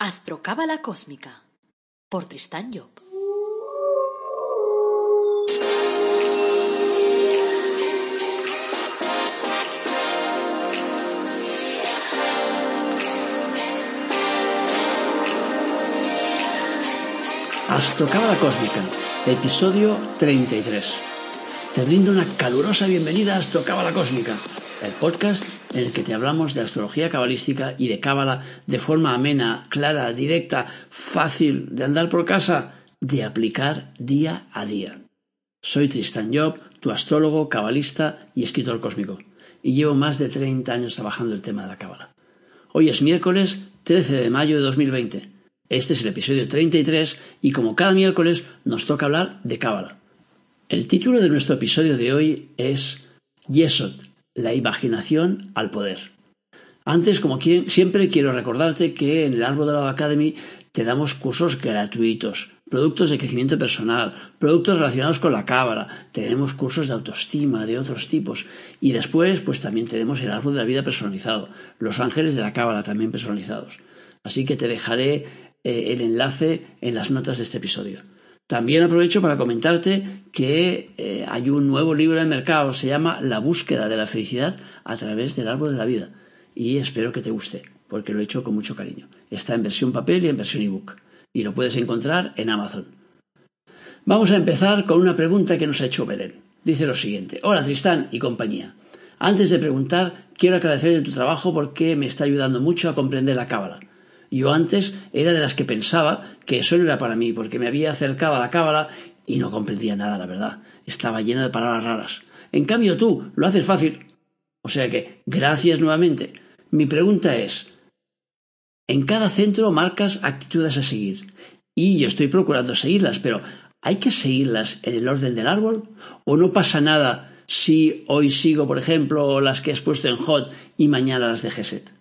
Astrocábala Cósmica por Tristán Job. Astrocábala Cósmica, episodio 33. Te brindo una calurosa bienvenida a Astrocábala Cósmica, el podcast en el que te hablamos de astrología cabalística y de cábala de forma amena, clara, directa, fácil de andar por casa, de aplicar día a día. Soy Tristan Job, tu astrólogo, cabalista y escritor cósmico, y llevo más de 30 años trabajando el tema de la cábala. Hoy es miércoles 13 de mayo de 2020. Este es el episodio 33 y como cada miércoles nos toca hablar de cábala. El título de nuestro episodio de hoy es Yesod, la imaginación al poder. Antes, como siempre, quiero recordarte que en el Árbol de la Academy te damos cursos gratuitos, productos de crecimiento personal, productos relacionados con la cábala, tenemos cursos de autoestima de otros tipos y después pues también tenemos el árbol de la vida personalizado, los ángeles de la cábala también personalizados. Así que te dejaré eh, el enlace en las notas de este episodio. También aprovecho para comentarte que eh, hay un nuevo libro en el mercado, se llama La búsqueda de la felicidad a través del árbol de la vida. Y espero que te guste, porque lo he hecho con mucho cariño. Está en versión papel y en versión ebook. Y lo puedes encontrar en Amazon. Vamos a empezar con una pregunta que nos ha hecho Belén. Dice lo siguiente. Hola Tristán y compañía. Antes de preguntar, quiero agradecer tu trabajo porque me está ayudando mucho a comprender la cábala. Yo antes era de las que pensaba que eso no era para mí, porque me había acercado a la cábala y no comprendía nada, la verdad. Estaba lleno de palabras raras. En cambio tú lo haces fácil. O sea que, gracias nuevamente. Mi pregunta es, en cada centro marcas actitudes a seguir. Y yo estoy procurando seguirlas, pero ¿hay que seguirlas en el orden del árbol? ¿O no pasa nada si hoy sigo, por ejemplo, las que has puesto en hot y mañana las de Geset?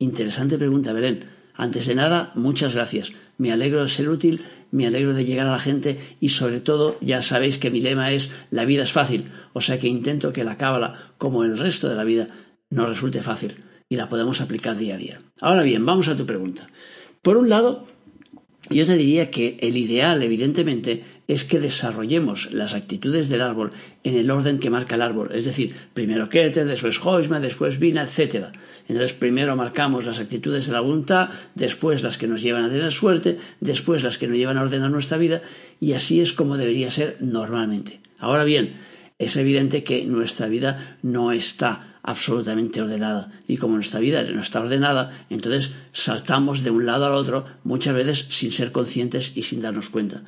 Interesante pregunta, Belén. Antes de nada, muchas gracias. Me alegro de ser útil, me alegro de llegar a la gente y sobre todo ya sabéis que mi lema es la vida es fácil, o sea que intento que la cábala, como el resto de la vida, nos resulte fácil y la podemos aplicar día a día. Ahora bien, vamos a tu pregunta. Por un lado, yo te diría que el ideal, evidentemente, es que desarrollemos las actitudes del árbol en el orden que marca el árbol, es decir, primero Keter, después Hoisma, después Vina, etc. Entonces, primero marcamos las actitudes de la voluntad, después las que nos llevan a tener suerte, después las que nos llevan a ordenar nuestra vida, y así es como debería ser normalmente. Ahora bien, es evidente que nuestra vida no está absolutamente ordenada. Y como nuestra vida no está ordenada, entonces saltamos de un lado al otro muchas veces sin ser conscientes y sin darnos cuenta.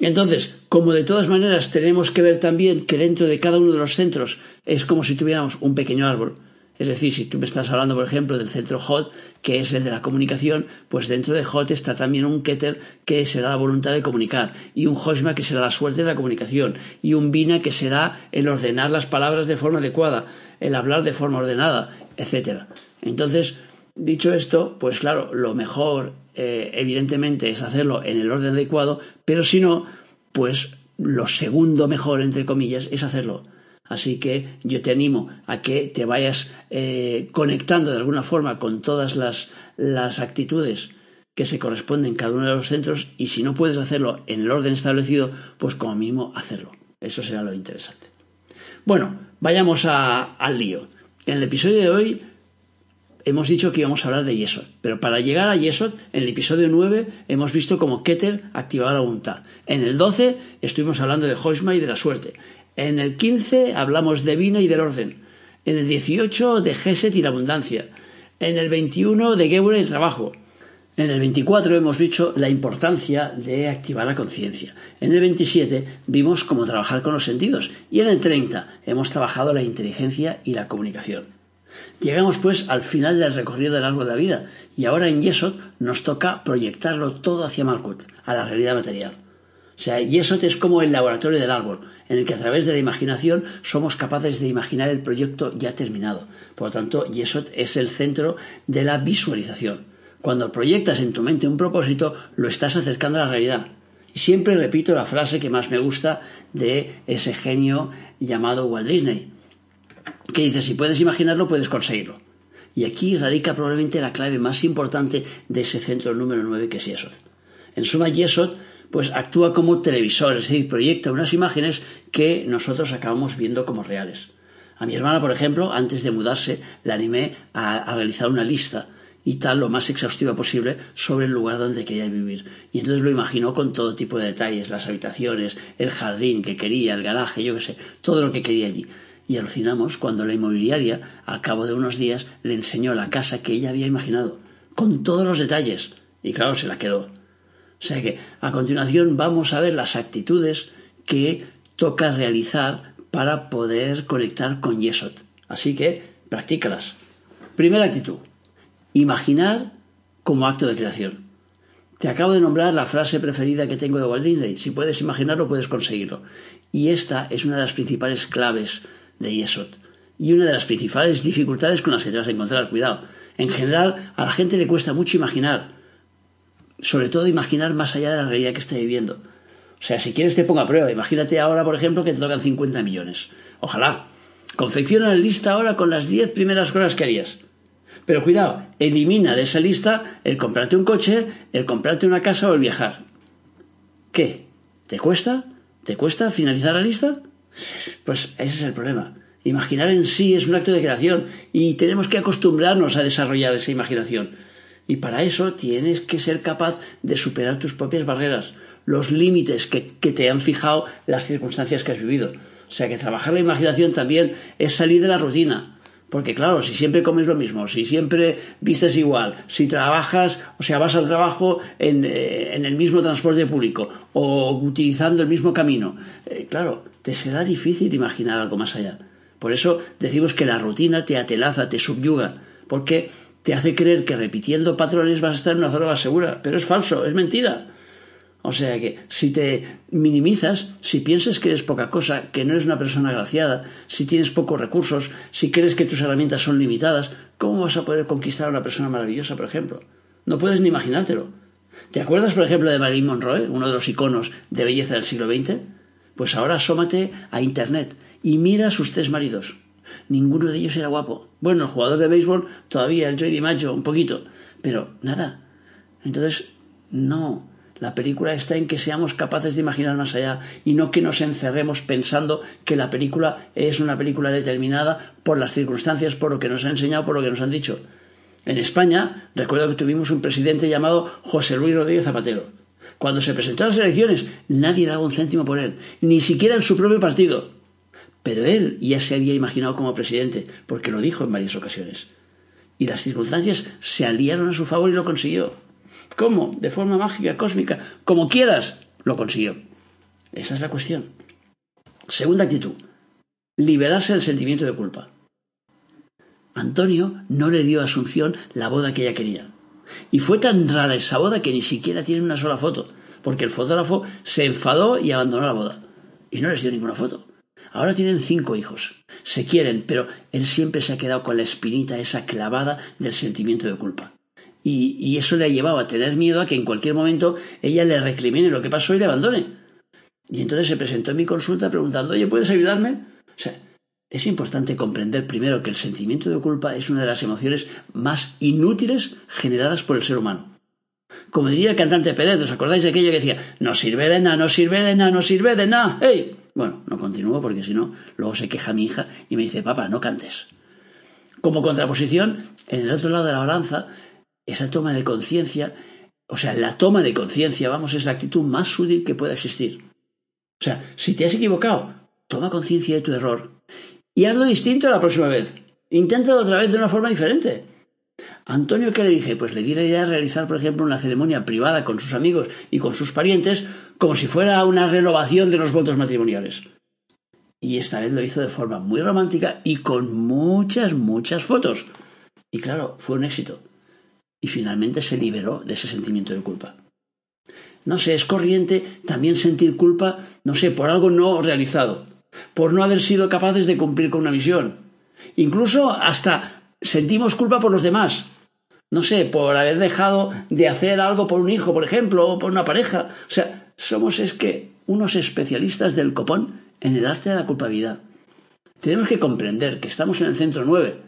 Entonces, como de todas maneras tenemos que ver también que dentro de cada uno de los centros es como si tuviéramos un pequeño árbol, es decir, si tú me estás hablando, por ejemplo, del centro HOT, que es el de la comunicación, pues dentro de HOT está también un Keter que será la voluntad de comunicar, y un Hoshma que será la suerte de la comunicación, y un Bina que será el ordenar las palabras de forma adecuada, el hablar de forma ordenada, etc. Entonces, dicho esto, pues claro, lo mejor eh, evidentemente es hacerlo en el orden adecuado, pero si no, pues lo segundo mejor, entre comillas, es hacerlo. Así que yo te animo a que te vayas eh, conectando de alguna forma con todas las, las actitudes que se corresponden en cada uno de los centros y si no puedes hacerlo en el orden establecido, pues como mínimo hacerlo. Eso será lo interesante. Bueno, vayamos al lío. En el episodio de hoy hemos dicho que íbamos a hablar de Yesod, pero para llegar a Yesod, en el episodio 9 hemos visto cómo Keter activaba la voluntad. En el 12 estuvimos hablando de Hoshma y de la suerte. En el 15 hablamos de vino y del orden. En el 18 de Geset y la abundancia. En el 21 de Geber y el trabajo. En el 24 hemos dicho la importancia de activar la conciencia. En el 27 vimos cómo trabajar con los sentidos. Y en el 30 hemos trabajado la inteligencia y la comunicación. Llegamos pues al final del recorrido del árbol de la vida y ahora en Yesod nos toca proyectarlo todo hacia Malkut, a la realidad material. O sea, Yesod es como el laboratorio del árbol, en el que a través de la imaginación somos capaces de imaginar el proyecto ya terminado. Por lo tanto, Yesod es el centro de la visualización. Cuando proyectas en tu mente un propósito, lo estás acercando a la realidad. Y siempre repito la frase que más me gusta de ese genio llamado Walt Disney que dice, si puedes imaginarlo, puedes conseguirlo. Y aquí radica probablemente la clave más importante de ese centro número 9 que es Yesod. En suma, Yesod pues actúa como televisor, es decir, proyecta unas imágenes que nosotros acabamos viendo como reales. A mi hermana, por ejemplo, antes de mudarse, la animé a, realizar una lista y tal, lo más exhaustiva posible, sobre el lugar donde quería vivir. Y entonces lo imaginó con todo tipo de detalles, las habitaciones, el jardín que quería, el garaje, yo qué sé, todo lo que quería allí. Y alucinamos cuando la inmobiliaria, al cabo de unos días, le enseñó la casa que ella había imaginado, con todos los detalles. Y claro, se la quedó. O sea que a continuación vamos a ver las actitudes que toca realizar para poder conectar con Yesod. Así que practícalas. Primera actitud. Imaginar como acto de creación. Te acabo de nombrar la frase preferida que tengo de Walt Disney. Si puedes imaginarlo, puedes conseguirlo. Y esta es una de las principales claves de Yesod. Y una de las principales dificultades con las que te vas a encontrar. Cuidado. En general, a la gente le cuesta mucho imaginar sobre todo imaginar más allá de la realidad que está viviendo. O sea, si quieres te pongo a prueba. Imagínate ahora, por ejemplo, que te tocan 50 millones. Ojalá. Confecciona la lista ahora con las 10 primeras cosas que harías. Pero cuidado, elimina de esa lista el comprarte un coche, el comprarte una casa o el viajar. ¿Qué? ¿Te cuesta? ¿Te cuesta finalizar la lista? Pues ese es el problema. Imaginar en sí es un acto de creación y tenemos que acostumbrarnos a desarrollar esa imaginación. Y para eso tienes que ser capaz de superar tus propias barreras, los límites que, te han fijado las circunstancias que has vivido. O sea que trabajar la imaginación también es salir de la rutina. Porque claro, si siempre comes lo mismo, si siempre vistes igual, si trabajas, o sea, vas al trabajo en, eh, el mismo transporte público o utilizando el mismo camino, eh, claro, te será difícil imaginar algo más allá. Por eso decimos que la rutina te atelaza, te subyuga, porque te hace creer que repitiendo patrones vas a estar en una zona más segura, pero es falso, es mentira. O sea que si te minimizas, si piensas que eres poca cosa, que no eres una persona agraciada, si tienes pocos recursos, si crees que tus herramientas son limitadas, ¿cómo vas a poder conquistar a una persona maravillosa, por ejemplo? No puedes ni imaginártelo. ¿Te acuerdas, por ejemplo, de Marilyn Monroe, uno de los iconos de belleza del siglo XX? Pues ahora asómate a Internet y mira a sus tres maridos. Ninguno de ellos era guapo. Bueno, el jugador de béisbol todavía, el Joy DiMaggio, un poquito, pero nada. Entonces, no. La película está en que seamos capaces de imaginar más allá y no que nos encerremos pensando que la película es una película determinada por las circunstancias, por lo que nos han enseñado, por lo que nos han dicho. En España, recuerdo que tuvimos un presidente llamado José Luis Rodríguez Zapatero. Cuando se presentó a las elecciones, nadie daba un céntimo por él, ni siquiera en su propio partido. Pero él ya se había imaginado como presidente, porque lo dijo en varias ocasiones. Y las circunstancias se aliaron a su favor y lo consiguió. ¿Cómo? De forma mágica, cósmica, como quieras, lo consiguió. Esa es la cuestión. Segunda actitud. Liberarse del sentimiento de culpa. Antonio no le dio a Asunción la boda que ella quería. Y fue tan rara esa boda que ni siquiera tiene una sola foto, porque el fotógrafo se enfadó y abandonó la boda. Y no les dio ninguna foto. Ahora tienen cinco hijos. Se quieren, pero él siempre se ha quedado con la espinita esa clavada del sentimiento de culpa. Y, eso le ha llevado a tener miedo a que en cualquier momento ella le recrimine lo que pasó y le abandone. Y entonces se presentó en mi consulta preguntando, oye, ¿puedes ayudarme? O sea, es importante comprender primero que el sentimiento de culpa es una de las emociones más inútiles generadas por el ser humano. Como diría el cantante Pérez, ¿os acordáis de aquello que decía, no sirve de nada, no sirve de nada, no sirve de nada? ¡Hey! Bueno, no continúo porque si no, luego se queja mi hija y me dice, papá, no cantes. Como contraposición, en el otro lado de la balanza, esa toma de conciencia, o sea, la toma de conciencia, vamos, es la actitud más útil que pueda existir. O sea, si te has equivocado, toma conciencia de tu error y hazlo distinto la próxima vez. Inténtalo otra vez de una forma diferente. Antonio, ¿qué le dije? Pues le di la idea de realizar, por ejemplo, una ceremonia privada con sus amigos y con sus parientes como si fuera una renovación de los votos matrimoniales. Y esta vez lo hizo de forma muy romántica y con muchas, muchas fotos. Y claro, fue un éxito. Y finalmente se liberó de ese sentimiento de culpa. No sé, es corriente también sentir culpa, no sé, por algo no realizado, por no haber sido capaces de cumplir con una misión. Incluso hasta sentimos culpa por los demás. No sé, por haber dejado de hacer algo por un hijo, por ejemplo, o por una pareja. O sea, somos es que unos especialistas del copón en el arte de la culpabilidad. Tenemos que comprender que estamos en el centro 9,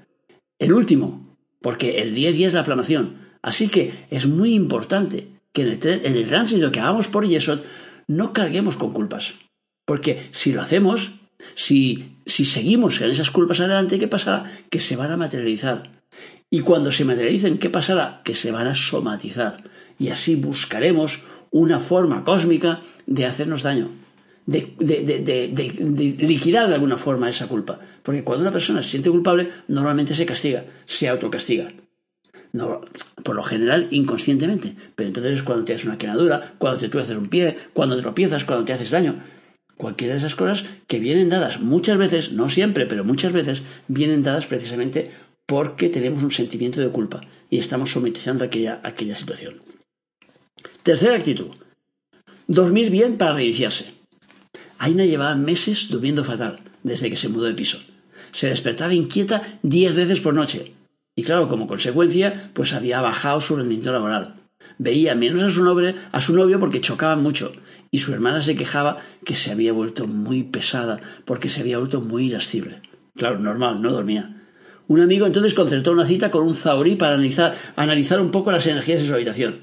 el último, porque el día a día es la planación. Así que es muy importante que en el, tránsito que hagamos por Yesod no carguemos con culpas. Porque si lo hacemos, si, si seguimos en esas culpas adelante, ¿qué pasará? Que se van a materializar. Y cuando se materialicen, ¿qué pasará? Que se van a somatizar. Y así buscaremos una forma cósmica de hacernos daño, de, de, liquidar de alguna forma esa culpa. Porque cuando una persona se siente culpable, normalmente se castiga, se autocastiga. No, por lo general inconscientemente. Pero entonces es cuando te haces una quemadura, cuando te tuerces un pie, cuando te tropiezas, cuando te haces daño. Cualquiera de esas cosas que vienen dadas muchas veces, no siempre, pero muchas veces, vienen dadas precisamente porque tenemos un sentimiento de culpa y estamos sometizando aquella, aquella situación. Tercera actitud. Dormir bien para reiniciarse. Aina llevaba meses durmiendo fatal desde que se mudó de piso. Se despertaba inquieta diez veces por noche. Y claro, como consecuencia, pues había bajado su rendimiento laboral. Veía menos a su, novio, a su novio porque chocaban mucho. Y su hermana se quejaba que se había vuelto muy pesada porque se había vuelto muy irascible. Claro, normal, no dormía. Un amigo entonces concertó una cita con un zahorí para analizar, analizar un poco las energías de su habitación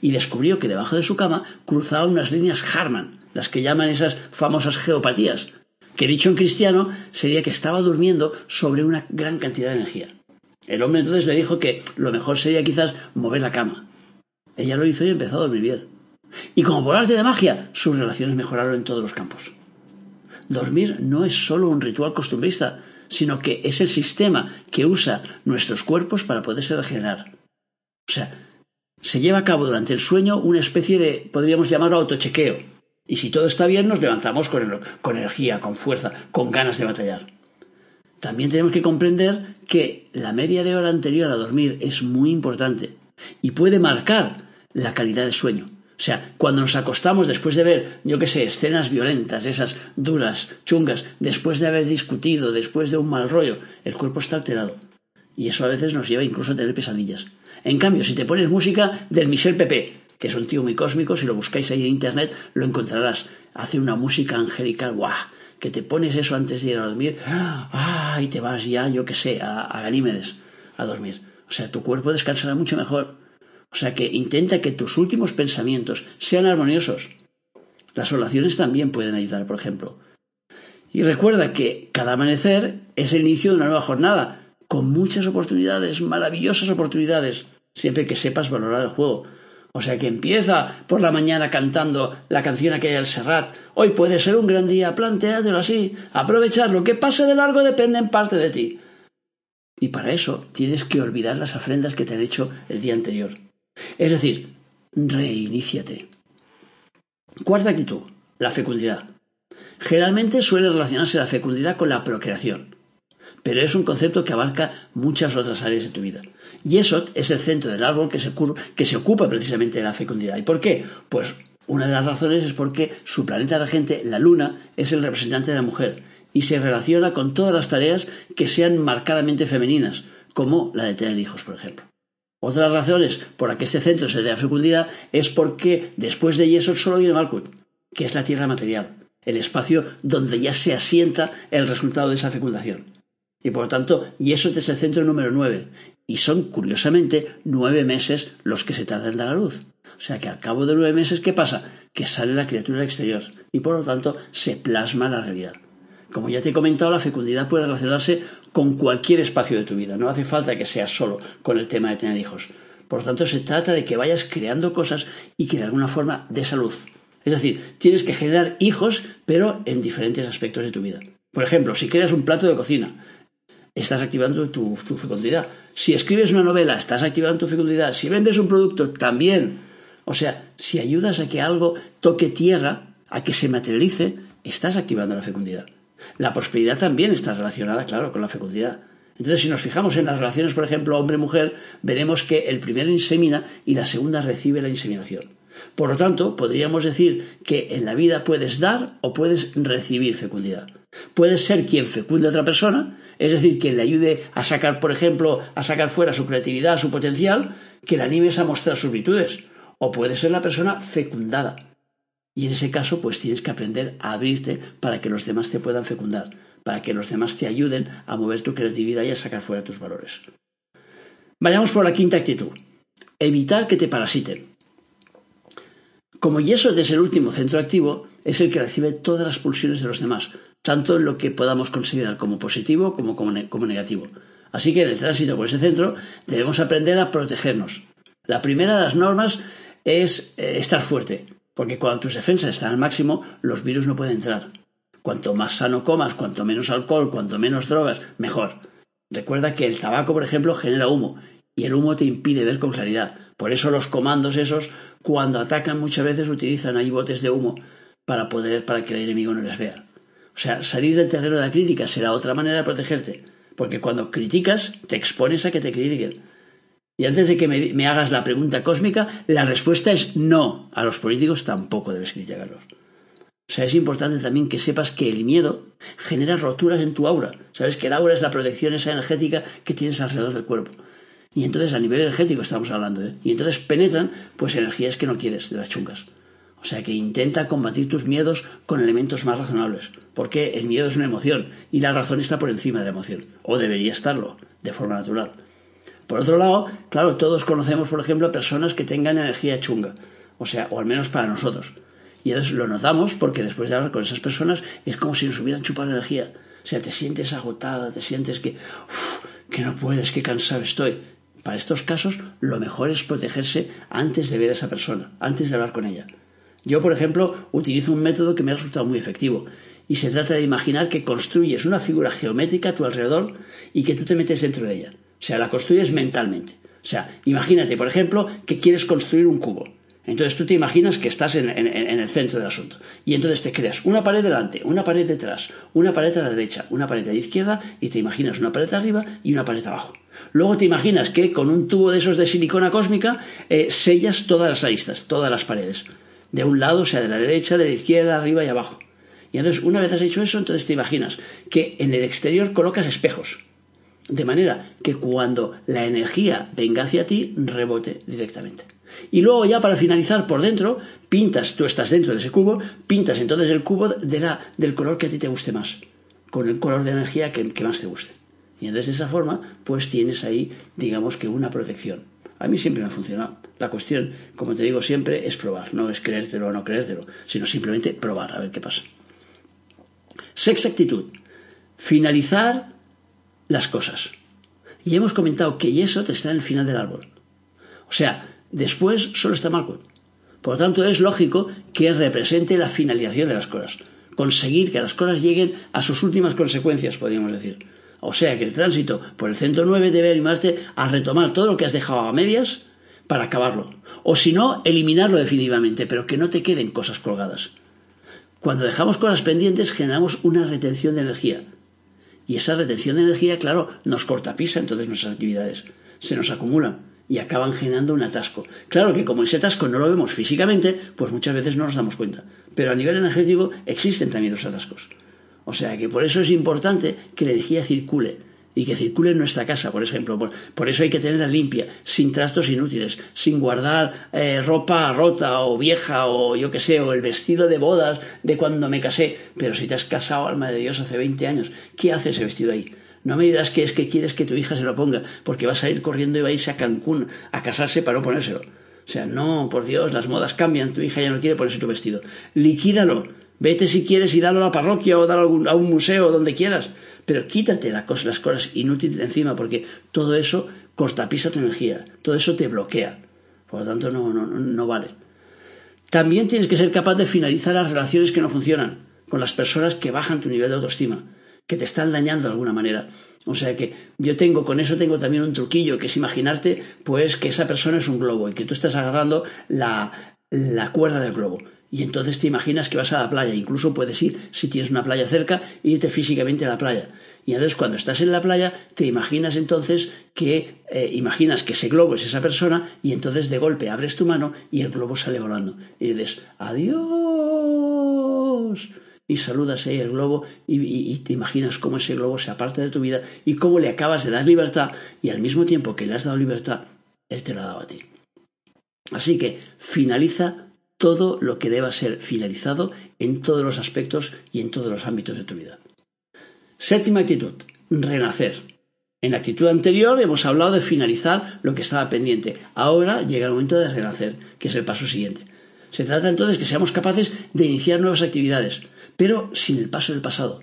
y descubrió que debajo de su cama cruzaba unas líneas Harman, las que llaman esas famosas geopatías, que dicho en cristiano sería que estaba durmiendo sobre una gran cantidad de energía. El hombre entonces le dijo que lo mejor sería quizás mover la cama. Ella lo hizo y empezó a dormir bien. Y como por arte de magia, sus relaciones mejoraron en todos los campos. Dormir no es solo un ritual costumbrista, sino que es el sistema que usa nuestros cuerpos para poderse regenerar. O sea, se lleva a cabo durante el sueño una especie de, podríamos llamarlo, autochequeo. Y si todo está bien, nos levantamos con, con energía, con fuerza, con ganas de batallar. También tenemos que comprender que la media de hora anterior a dormir es muy importante y puede marcar la calidad del sueño. O sea, cuando nos acostamos después de ver, yo qué sé, escenas violentas, esas duras, chungas, después de haber discutido, después de un mal rollo, el cuerpo está alterado. Y eso a veces nos lleva incluso a tener pesadillas. En cambio, si te pones música del Michel Pepe, que es un tío muy cósmico, si lo buscáis ahí en internet, lo encontrarás. Hace una música angelical, ¡guau! Que te pones eso antes de ir a dormir, ¡ah! Y te vas ya, yo qué sé, a, a Ganímedes a dormir. O sea, tu cuerpo descansará mucho mejor. O sea que intenta que tus últimos pensamientos sean armoniosos. Las oraciones también pueden ayudar, por ejemplo. Y recuerda que cada amanecer es el inicio de una nueva jornada, con muchas oportunidades, maravillosas oportunidades siempre que sepas valorar el juego. O sea que empieza por la mañana cantando la canción aquella del Serrat. Hoy puede ser un gran día, planteátelo así. Aprovechar lo que pase de largo depende en parte de ti. Y para eso tienes que olvidar las ofrendas que te han hecho el día anterior. Es decir, reiníciate. Cuarta actitud, la fecundidad. Generalmente suele relacionarse la fecundidad con la procreación pero es un concepto que abarca muchas otras áreas de tu vida. Yesod es el centro del árbol que se, ocupa precisamente de la fecundidad. ¿Y por qué? Pues una de las razones es porque su planeta regente, la Luna, es el representante de la mujer y se relaciona con todas las tareas que sean marcadamente femeninas, como la de tener hijos, por ejemplo. Otras razones por las que este centro se dé la fecundidad es porque después de Yesod solo viene Malkut, que es la tierra material, el espacio donde ya se asienta el resultado de esa fecundación. Y por lo tanto, y eso es el centro número nueve. Y son, curiosamente, nueve meses los que se tardan en dar a luz. O sea que al cabo de nueve meses, ¿qué pasa? Que sale la criatura al exterior y por lo tanto se plasma la realidad. Como ya te he comentado, la fecundidad puede relacionarse con cualquier espacio de tu vida. No hace falta que sea solo con el tema de tener hijos. Por lo tanto, se trata de que vayas creando cosas y que de alguna forma dé salud. Es decir, tienes que generar hijos, pero en diferentes aspectos de tu vida. Por ejemplo, si creas un plato de cocina, estás activando tu, fecundidad. Si escribes una novela, estás activando tu fecundidad. Si vendes un producto, también. O sea, si ayudas a que algo toque tierra, a que se materialice, estás activando la fecundidad. La prosperidad también está relacionada, claro, con la fecundidad. Entonces, si nos fijamos en las relaciones, por ejemplo, hombre-mujer, veremos que el primero insemina y la segunda recibe la inseminación. Por lo tanto, podríamos decir que en la vida puedes dar o puedes recibir fecundidad. Puedes ser quien fecunde a otra persona, es decir, quien le ayude a sacar, por ejemplo, a sacar fuera su creatividad, su potencial, que le animes a mostrar sus virtudes. O puedes ser la persona fecundada. Y en ese caso, pues tienes que aprender a abrirte para que los demás te puedan fecundar, para que los demás te ayuden a mover tu creatividad y a sacar fuera tus valores. Vayamos por la quinta actitud. Evitar que te parasiten. Como yeso es el último centro activo, es el que recibe todas las pulsiones de los demás, tanto en lo que podamos considerar como positivo como, como negativo. Así que en el tránsito por ese centro debemos aprender a protegernos. La primera de las normas es eh, estar fuerte, porque cuando tus defensas están al máximo, los virus no pueden entrar. Cuanto más sano comas, cuanto menos alcohol, cuanto menos drogas, mejor. Recuerda que el tabaco, por ejemplo, genera humo y el humo te impide ver con claridad. Por eso los comandos esos, cuando atacan muchas veces utilizan ahí botes de humo para poder, para que el enemigo no les vea. O sea, salir del terreno de la crítica será otra manera de protegerte, porque cuando criticas te expones a que te critiquen. Y antes de que me, hagas la pregunta cósmica, la respuesta es no. A los políticos tampoco debes criticarlos. O sea, es importante también que sepas que el miedo genera roturas en tu aura. Sabes que el aura es la protección esa energética que tienes alrededor del cuerpo. Y entonces a nivel energético estamos hablando. ¿eh? Y entonces penetran pues energías que no quieres de las chungas. O sea que intenta combatir tus miedos con elementos más razonables. Porque el miedo es una emoción y la razón está por encima de la emoción. O debería estarlo, de forma natural. Por otro lado, claro, todos conocemos, por ejemplo, personas que tengan energía chunga, o sea, o al menos para nosotros. Y entonces lo notamos porque después de hablar con esas personas es como si nos hubieran chupado energía. O sea, te sientes agotada, te sientes que, que no puedes, que cansado estoy. Para estos casos, lo mejor es protegerse antes de ver a esa persona, antes de hablar con ella. Yo, por ejemplo, utilizo un método que me ha resultado muy efectivo, y se trata de imaginar que construyes una figura geométrica a tu alrededor y que tú te metes dentro de ella. O sea, la construyes mentalmente. O sea, imagínate, por ejemplo, que quieres construir un cubo. Entonces tú te imaginas que estás en, el centro del asunto. Y entonces te creas una pared delante, una pared detrás, una pared a la derecha, una pared a la izquierda y te imaginas una pared arriba y una pared abajo. Luego te imaginas que con un tubo de esos de silicona cósmica eh, sellas todas las aristas, todas las paredes. De un lado, sea, de la derecha, de la izquierda, arriba y abajo. Y entonces, una vez has hecho eso, entonces te imaginas que en el exterior colocas espejos. De manera que cuando la energía venga hacia ti, rebote directamente. Y luego ya para finalizar por dentro, pintas, tú estás dentro de ese cubo, pintas entonces el cubo del color que a ti te guste más, con el color de energía que, que más te guste. Y entonces de esa forma, pues tienes ahí, digamos que una protección. A mí siempre me ha funcionado. La cuestión, como te digo siempre, es probar, no es creértelo o no creértelo, sino simplemente probar, a ver qué pasa. Sexta actitud. Finalizar las cosas. Y hemos comentado que eso te está en el final del árbol. O sea, después solo está Malcolm. Por lo tanto, es lógico que represente la finalización de las cosas. Conseguir que las cosas lleguen a sus últimas consecuencias, podríamos decir. O sea que el tránsito por el centro 9 debe animarte a retomar todo lo que has dejado a medias para acabarlo. O si no, eliminarlo definitivamente, pero que no te queden cosas colgadas. Cuando dejamos cosas pendientes generamos una retención de energía. Y esa retención de energía, claro, nos cortapisa entonces nuestras actividades. Se nos acumulan y acaban generando un atasco. Claro que como ese atasco no lo vemos físicamente, pues muchas veces no nos damos cuenta. Pero a nivel energético existen también los atascos. O sea que por eso es importante que la energía circule y que circule en nuestra casa, por ejemplo. Por, eso hay que tenerla limpia, sin trastos inútiles, sin guardar eh, ropa rota o vieja o yo qué sé, o el vestido de bodas de cuando me casé. Pero si te has casado, alma de Dios, hace 20 años, ¿qué hace ese vestido ahí? No me dirás que es que quieres que tu hija se lo ponga, porque vas a ir corriendo y va a irse a Cancún a casarse para no ponérselo. O sea, no, por Dios, las modas cambian, tu hija ya no quiere ponerse tu vestido. Liquídalo, vete si quieres y dalo a la parroquia o dalo a un museo, donde quieras, pero quítate las cosas inútiles de encima, porque todo eso cortapisa tu energía, todo eso te bloquea. Por lo tanto, no, no, no vale. También tienes que ser capaz de finalizar las relaciones que no funcionan, con las personas que bajan tu nivel de autoestima que te están dañando de alguna manera. O sea que yo tengo, con eso tengo también un truquillo, que es imaginarte, pues, que esa persona es un globo y que tú estás agarrando la, la cuerda del globo. Y entonces te imaginas que vas a la playa, incluso puedes ir, si tienes una playa cerca, irte físicamente a la playa. Y entonces cuando estás en la playa, te imaginas entonces que, eh, imaginas que ese globo es esa persona, y entonces de golpe abres tu mano y el globo sale volando. Y dices, adiós y saludas ahí el globo y, te imaginas cómo ese globo se aparta de tu vida y cómo le acabas de dar libertad y al mismo tiempo que le has dado libertad, él te lo ha dado a ti. Así que finaliza todo lo que deba ser finalizado en todos los aspectos y en todos los ámbitos de tu vida. Séptima actitud, renacer. En la actitud anterior hemos hablado de finalizar lo que estaba pendiente. Ahora llega el momento de renacer, que es el paso siguiente. Se trata entonces de que seamos capaces de iniciar nuevas actividades, pero sin el paso del pasado.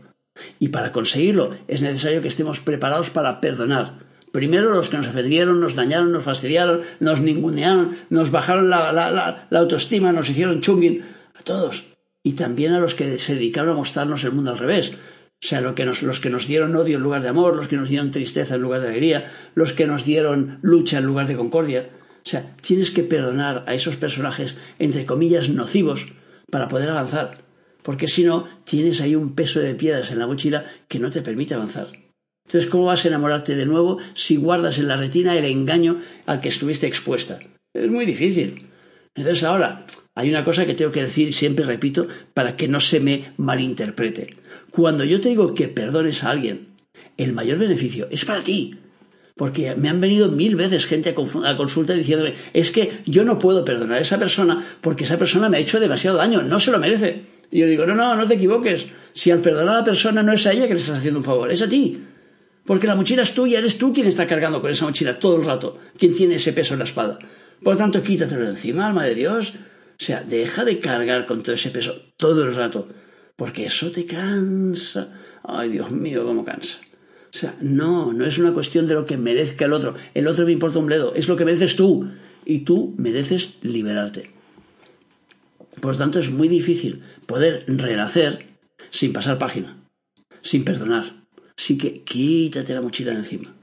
Y para conseguirlo es necesario que estemos preparados para perdonar. Primero los que nos ofendieron, nos dañaron, nos fastidiaron, nos ningunearon, nos bajaron la, autoestima, nos hicieron chungin, a todos. Y también a los que se dedicaron a mostrarnos el mundo al revés, o sea, los que nos dieron odio en lugar de amor, los que nos dieron tristeza en lugar de alegría, los que nos dieron lucha en lugar de concordia. O sea, tienes que perdonar a esos personajes, entre comillas, nocivos, para poder avanzar. Porque si no, tienes ahí un peso de piedras en la mochila que no te permite avanzar. Entonces, ¿cómo vas a enamorarte de nuevo si guardas en la retina el engaño al que estuviste expuesta? Es muy difícil. Entonces, ahora, hay una cosa que tengo que decir y siempre repito para que no se me malinterprete. Cuando yo te digo que perdones a alguien, el mayor beneficio es para ti. Porque me han venido mil veces gente a, consulta diciéndome, es que yo no puedo perdonar a esa persona porque esa persona me ha hecho demasiado daño, no se lo merece. Y yo digo, no, no, no te equivoques. Si al perdonar a la persona no es a ella que le estás haciendo un favor, es a ti. Porque la mochila es tuya, eres tú quien está cargando con esa mochila todo el rato, quien tiene ese peso en la espalda. Por lo tanto, quítatelo de encima, alma de Dios. O sea, deja de cargar con todo ese peso todo el rato, porque eso te cansa. Ay, Dios mío, cómo cansa. O sea, no, no es una cuestión de lo que merezca el otro. El otro me importa un bledo, es lo que mereces tú. Y tú mereces liberarte. Por tanto, es muy difícil poder renacer sin pasar página, sin perdonar. Así que quítate la mochila de encima.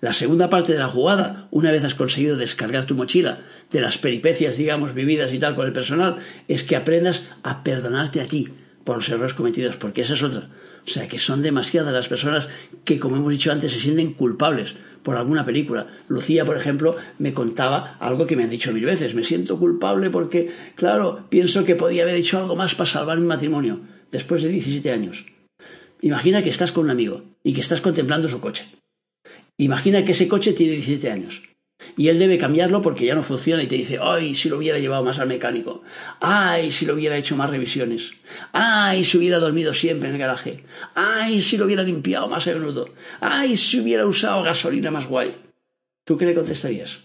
La segunda parte de la jugada, una vez has conseguido descargar tu mochila de las peripecias, digamos, vividas y tal con el personal, es que aprendas a perdonarte a ti por los errores cometidos, porque esa es otra. O sea, que son demasiadas las personas que, como hemos dicho antes, se sienten culpables por alguna película. Lucía, por ejemplo, me contaba algo que me han dicho mil veces. Me siento culpable porque, claro, pienso que podía haber hecho algo más para salvar mi matrimonio, después de 17 años. Imagina que estás con un amigo y que estás contemplando su coche. Imagina que ese coche tiene 17 años y él debe cambiarlo porque ya no funciona y te dice, ay, si lo hubiera llevado más al mecánico, ay, si lo hubiera hecho más revisiones, ay, si hubiera dormido siempre en el garaje, ay, si lo hubiera limpiado más a menudo, ay, si hubiera usado gasolina más guay. ¿Tú qué le contestarías?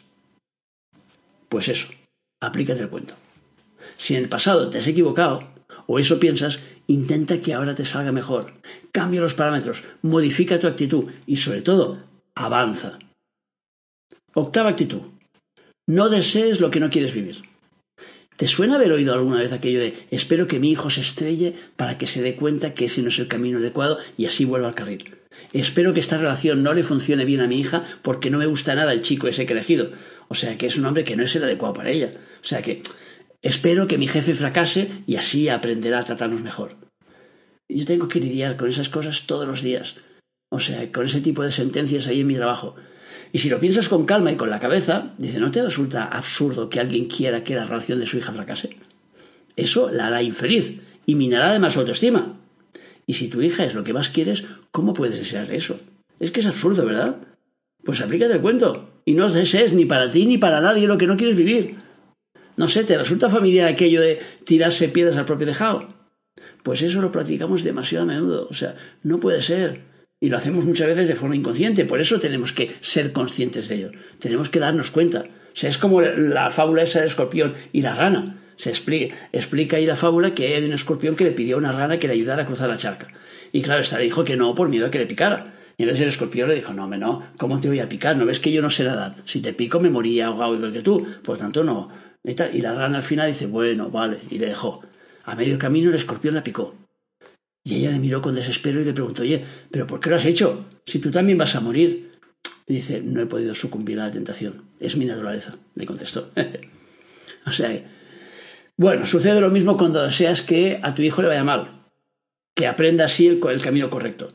Pues eso, aplícate el cuento. Si en el pasado te has equivocado, o eso piensas, intenta que ahora te salga mejor. Cambia los parámetros, modifica tu actitud y sobre todo, avanza. Octava actitud. No desees lo que no quieres vivir. ¿Te suena haber oído alguna vez aquello de espero que mi hijo se estrelle para que se dé cuenta que ese no es el camino adecuado y así vuelva al carril? Espero que esta relación no le funcione bien a mi hija porque no me gusta nada el chico ese que he elegido. O sea que es un hombre que no es el adecuado para ella. O sea que espero que mi jefe fracase y así aprenderá a tratarnos mejor. Yo tengo que lidiar con esas cosas todos los días. O sea, con ese tipo de sentencias ahí en mi trabajo. Y si lo piensas con calma y con la cabeza, dice, ¿no te resulta absurdo que alguien quiera que la relación de su hija fracase? Eso la hará infeliz y minará además su autoestima. Y si tu hija es lo que más quieres, ¿cómo puedes desear eso? Es que es absurdo, ¿verdad? Pues aplícate el cuento y no desees ni para ti ni para nadie lo que no quieres vivir. No sé, ¿te resulta familiar aquello de tirarse piedras al propio tejado? Pues eso lo practicamos demasiado a menudo. O sea, no puede ser. Y lo hacemos muchas veces de forma inconsciente, por eso tenemos que ser conscientes de ello. Tenemos que darnos cuenta. O sea, es como la fábula esa del escorpión y la rana. Se explica, explica ahí la fábula que hay un escorpión que le pidió a una rana que le ayudara a cruzar la charca. Y claro, esta le dijo que no por miedo a que le picara. Y entonces el escorpión le dijo, no, me no, ¿cómo te voy a picar? ¿No ves que yo no sé nadar? Si te pico me moría ahogado igual que tú. Por tanto, no. Y la rana al final dice, bueno, vale, y le dejó. A medio camino el escorpión la picó. Y ella le miró con desespero y le preguntó, oye, ¿pero por qué lo has hecho? Si tú también vas a morir. Y dice, no he podido sucumbir a la tentación. Es mi naturaleza, le contestó. o sea, bueno, sucede lo mismo cuando deseas que a tu hijo le vaya mal, que aprenda así el, el camino correcto.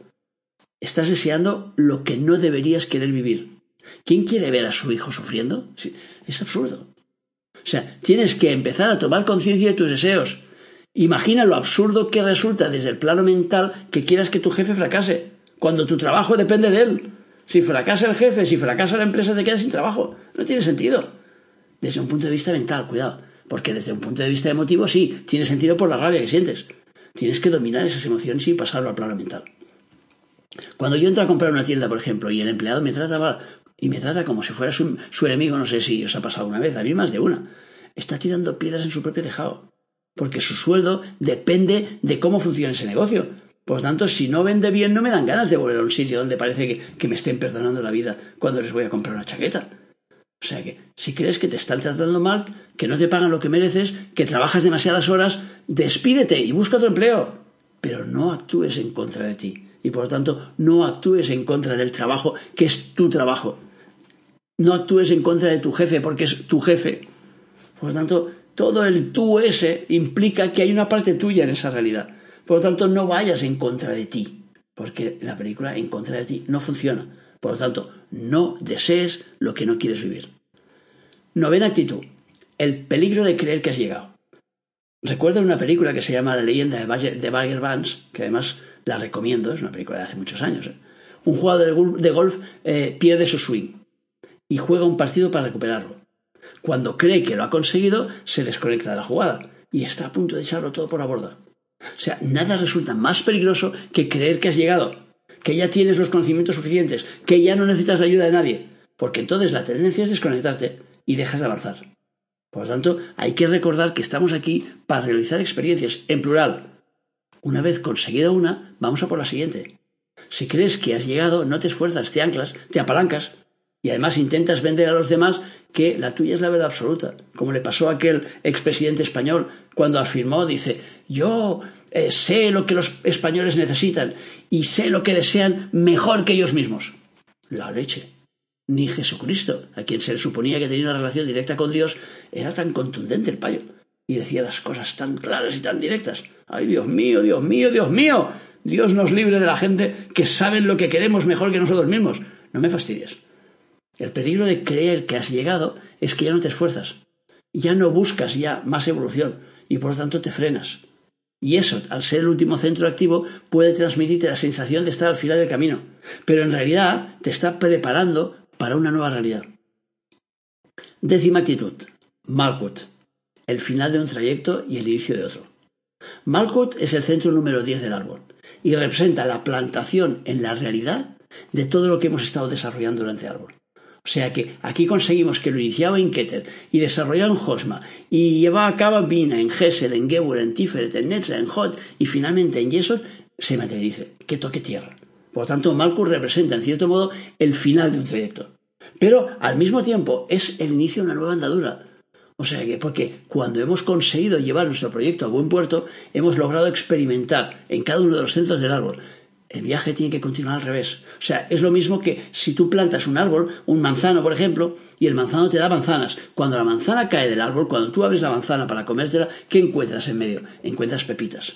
Estás deseando lo que no deberías querer vivir. ¿Quién quiere ver a su hijo sufriendo? Es absurdo. O sea, tienes que empezar a tomar conciencia de tus deseos Imagina lo absurdo que resulta desde el plano mental que quieras que tu jefe fracase, cuando tu trabajo depende de él. Si fracasa el jefe, si fracasa la empresa, te quedas sin trabajo. No tiene sentido. Desde un punto de vista mental, cuidado. Porque desde un punto de vista emotivo, sí, tiene sentido por la rabia que sientes. Tienes que dominar esas emociones y pasarlo al plano mental. Cuando yo entro a comprar una tienda, por ejemplo, y el empleado me trata mal, y me trata como si fuera su, su enemigo, no sé si os ha pasado una vez, a mí más de una, está tirando piedras en su propio tejado, porque su sueldo depende de cómo funciona ese negocio. Por lo tanto, si no vende bien, no me dan ganas de volver a un sitio donde parece que, que me estén perdonando la vida cuando les voy a comprar una chaqueta. O sea que, si crees que te están tratando mal, que no te pagan lo que mereces, que trabajas demasiadas horas, despídete y busca otro empleo. Pero no actúes en contra de ti. Y por lo tanto, no actúes en contra del trabajo que es tu trabajo. No actúes en contra de tu jefe porque es tu jefe. Por lo tanto, todo el tú ese implica que hay una parte tuya en esa realidad. Por lo tanto, no vayas en contra de ti, porque la película en contra de ti no funciona. Por lo tanto, no desees lo que no quieres vivir. Novena actitud. El peligro de creer que has llegado. Recuerdo una película que se llama La leyenda de Bagger Vance, que además la recomiendo, es una película de hace muchos años. ¿eh? Un jugador de golf eh, pierde su swing y juega un partido para recuperarlo. Cuando cree que lo ha conseguido, se desconecta de la jugada y está a punto de echarlo todo por la borda. O sea, nada resulta más peligroso que creer que has llegado, que ya tienes los conocimientos suficientes, que ya no necesitas la ayuda de nadie, porque entonces la tendencia es desconectarte y dejas de avanzar. Por lo tanto, hay que recordar que estamos aquí para realizar experiencias en plural. Una vez conseguida una, vamos a por la siguiente. Si crees que has llegado, no te esfuerzas, te anclas, te apalancas y además intentas vender a los demás que la tuya es la verdad absoluta, como le pasó a aquel expresidente español cuando afirmó, dice, yo eh, sé lo que los españoles necesitan y sé lo que desean mejor que ellos mismos. La leche. Ni Jesucristo, a quien se le suponía que tenía una relación directa con Dios, era tan contundente el payo y decía las cosas tan claras y tan directas. ¡Ay, Dios mío, Dios mío, Dios mío! Dios nos libre de la gente que saben lo que queremos mejor que nosotros mismos. No me fastidies. El peligro de creer que has llegado es que ya no te esfuerzas, ya no buscas ya más evolución y por lo tanto te frenas. Y eso, al ser el último centro activo, puede transmitirte la sensación de estar al final del camino, pero en realidad te está preparando para una nueva realidad. Décima actitud, Malkut, el final de un trayecto y el inicio de otro. Malkut es el centro número 10 del árbol y representa la plantación en la realidad de todo lo que hemos estado desarrollando durante el árbol. O sea que aquí conseguimos que lo iniciaba en Keter y desarrollaba en Hosma y llevaba a cabo en Bina, en Gesel, en Geber, en Tiferet, en Netza, en Hot y finalmente en Yesod se materialice, que toque tierra. Por lo tanto, Malkus representa en cierto modo el final de un trayecto. Pero al mismo tiempo es el inicio de una nueva andadura. O sea que, porque cuando hemos conseguido llevar nuestro proyecto a buen puerto, hemos logrado experimentar en cada uno de los centros del árbol el viaje tiene que continuar al revés. O sea, es lo mismo que si tú plantas un árbol, un manzano, por ejemplo, y el manzano te da manzanas. Cuando la manzana cae del árbol, cuando tú abres la manzana para comértela, ¿qué encuentras en medio? Encuentras pepitas.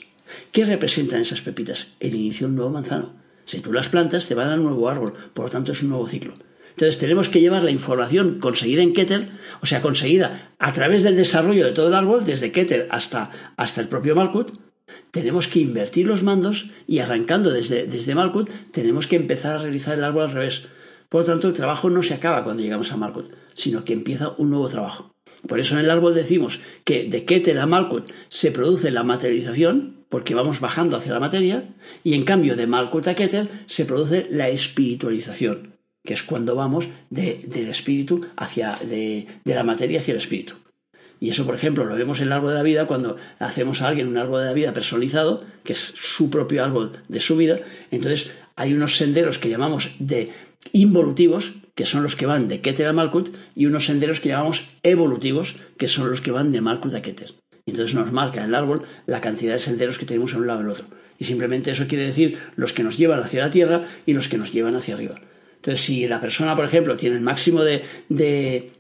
¿Qué representan esas pepitas? El inicio de un nuevo manzano. Si tú las plantas, te va a dar un nuevo árbol, por lo tanto es un nuevo ciclo. Entonces tenemos que llevar la información conseguida en Keter, o sea, conseguida a través del desarrollo de todo el árbol, desde Keter hasta, hasta el propio Malkut, tenemos que invertir los mandos y arrancando desde, desde Malkut, tenemos que empezar a realizar el árbol al revés. Por lo tanto, el trabajo no se acaba cuando llegamos a Malkut, sino que empieza un nuevo trabajo. Por eso en el árbol decimos que de Keter a Malkut se produce la materialización, porque vamos bajando hacia la materia, y en cambio de Malkut a Keter se produce la espiritualización, que es cuando vamos del espíritu hacia, de la materia hacia el espíritu. Y eso, por ejemplo, lo vemos en el árbol de la vida cuando hacemos a alguien un árbol de la vida personalizado, que es su propio árbol de su vida. Entonces, hay unos senderos que llamamos de involutivos, que son los que van de Keter a Malkut, y unos senderos que llamamos evolutivos, que son los que van de Malkut a Keter. Entonces nos marca en el árbol la cantidad de senderos que tenemos a un lado y al otro. Y simplemente eso quiere decir los que nos llevan hacia la tierra y los que nos llevan hacia arriba. Entonces, si la persona, por ejemplo, tiene el máximo de, de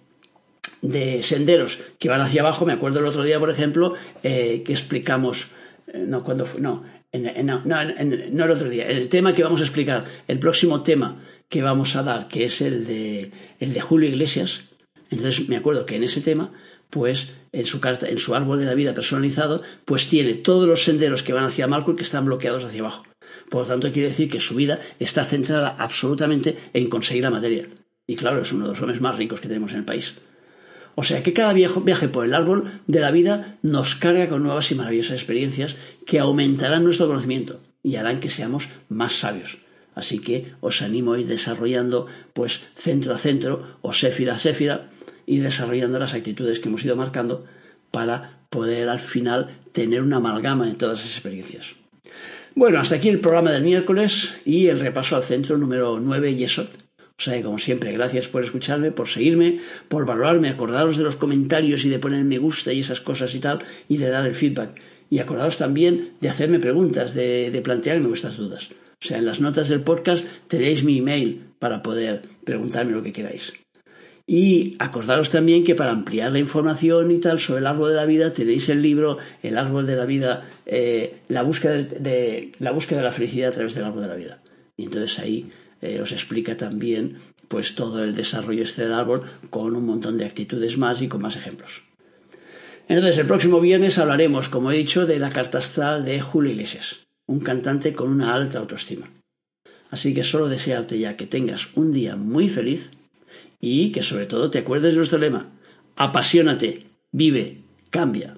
de senderos que van hacia abajo. Me acuerdo el otro día, por ejemplo, eh, que explicamos, eh, no, cuando no, no, no, el otro día, el tema que vamos a explicar, el próximo tema que vamos a dar, que es el de, el de Julio Iglesias. Entonces me acuerdo que en ese tema, pues en su carta, en su árbol de la vida personalizado, pues tiene todos los senderos que van hacia Malcolm que están bloqueados hacia abajo. Por lo tanto, quiere decir que su vida está centrada absolutamente en conseguir la materia. Y claro, es uno de los hombres más ricos que tenemos en el país. O sea que cada viaje por el árbol de la vida nos carga con nuevas y maravillosas experiencias que aumentarán nuestro conocimiento y harán que seamos más sabios. Así que os animo a ir desarrollando, pues centro a centro o séfira a séfira, ir desarrollando las actitudes que hemos ido marcando para poder al final tener una amalgama en todas esas experiencias. Bueno, hasta aquí el programa del miércoles y el repaso al centro número 9 Yesod. O sea, como siempre, gracias por escucharme, por seguirme, por valorarme, acordaros de los comentarios y de poner me gusta y esas cosas y tal, y de dar el feedback. Y acordaos también de hacerme preguntas, de, de plantearme vuestras dudas. O sea, en las notas del podcast tenéis mi email para poder preguntarme lo que queráis. Y acordaros también que para ampliar la información y tal sobre el árbol de la vida tenéis el libro El árbol de la vida, eh, la, búsqueda de, la búsqueda de la felicidad a través del árbol de la vida. Y entonces ahí eh, os explica también pues todo el desarrollo este del árbol con un montón de actitudes más y con más ejemplos. Entonces el próximo viernes hablaremos, como he dicho, de la carta astral de Julio Iglesias un cantante con una alta autoestima. Así que solo desearte ya que tengas un día muy feliz y que sobre todo te acuerdes de nuestro lema. Apasionate, vive, cambia.